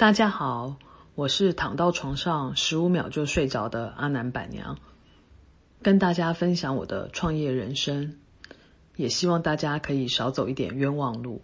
大家好我是躺到床上十五秒就睡着的阿南板娘跟大家分享我的创业人生也希望大家可以少走一点冤枉路。